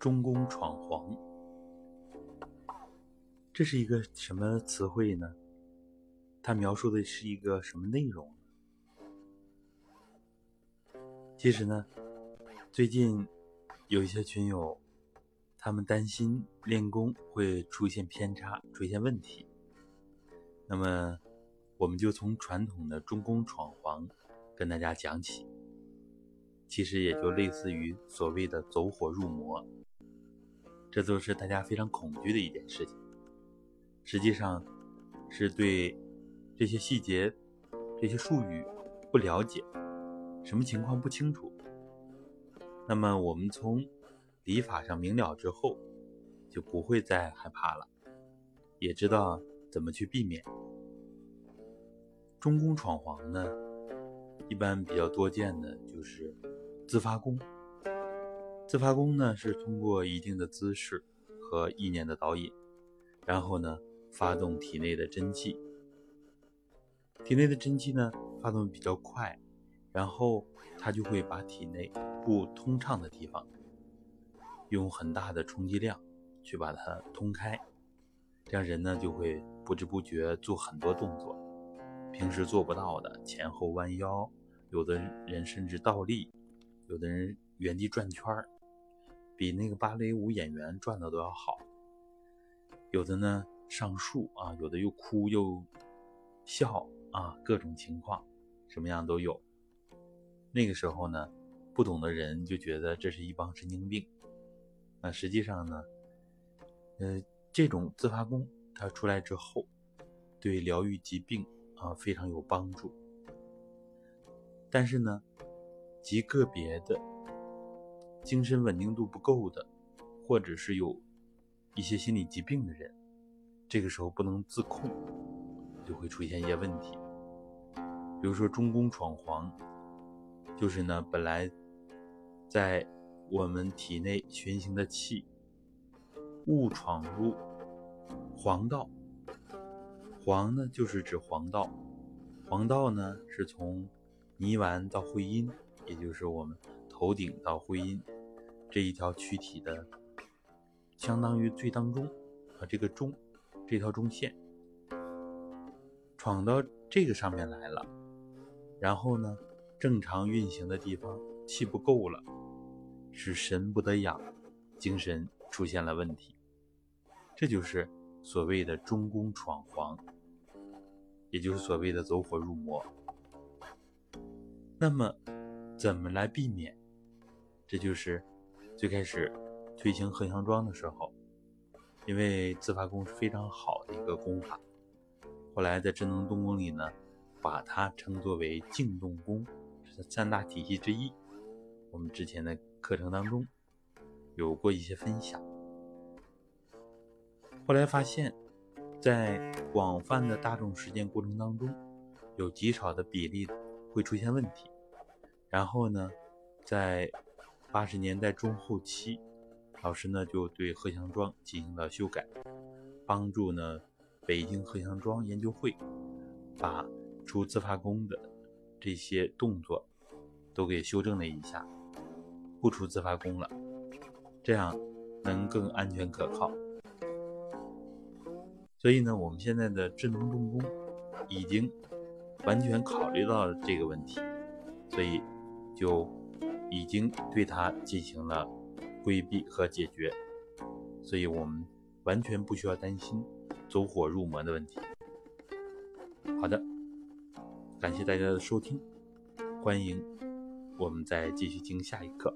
中宫闯黄，这是一个什么词汇呢？它描述的是一个什么内容？其实呢，最近有一些群友，他们担心练功会出现偏差、出现问题。那么，我们就从传统的中宫闯黄跟大家讲起。其实也就类似于所谓的走火入魔，这都是大家非常恐惧的一件事情。实际上，是对这些细节、这些术语不了解，什么情况不清楚。那么我们从礼法上明了之后，就不会再害怕了，也知道怎么去避免。中宫闯黄呢，一般比较多见的就是。自发功，自发功呢是通过一定的姿势和意念的导引，然后呢发动体内的真气。体内的真气呢发动比较快，然后它就会把体内不通畅的地方，用很大的冲击量去把它通开，这样人呢就会不知不觉做很多动作，平时做不到的前后弯腰，有的人甚至倒立。有的人原地转圈儿，比那个芭蕾舞演员赚的都要好。有的呢上树啊，有的又哭又笑啊，各种情况，什么样都有。那个时候呢，不懂的人就觉得这是一帮神经病。那实际上呢，呃，这种自发功它出来之后，对疗愈疾病啊非常有帮助。但是呢。极个别的精神稳定度不够的，或者是有一些心理疾病的人，这个时候不能自控，就会出现一些问题。比如说中宫闯黄，就是呢，本来在我们体内循行的气误闯入黄道，黄呢就是指黄道，黄道呢是从泥丸到会阴。也就是我们头顶到会阴这一条躯体的，相当于最当中啊，这个中这条中线闯到这个上面来了，然后呢，正常运行的地方气不够了，使神不得养，精神出现了问题，这就是所谓的中宫闯黄，也就是所谓的走火入魔。那么。怎么来避免？这就是最开始推行合香庄的时候，因为自发功是非常好的一个功法。后来在智能动功里呢，把它称作为静动功，是三大体系之一。我们之前的课程当中有过一些分享。后来发现，在广泛的大众实践过程当中，有极少的比例会出现问题。然后呢，在八十年代中后期，老师呢就对鹤祥庄进行了修改，帮助呢北京鹤祥庄研究会把出自发功的这些动作都给修正了一下，不出自发功了，这样能更安全可靠。所以呢，我们现在的智能动工已经完全考虑到了这个问题，所以。就已经对它进行了规避和解决，所以我们完全不需要担心走火入魔的问题。好的，感谢大家的收听，欢迎我们再继续听下一课。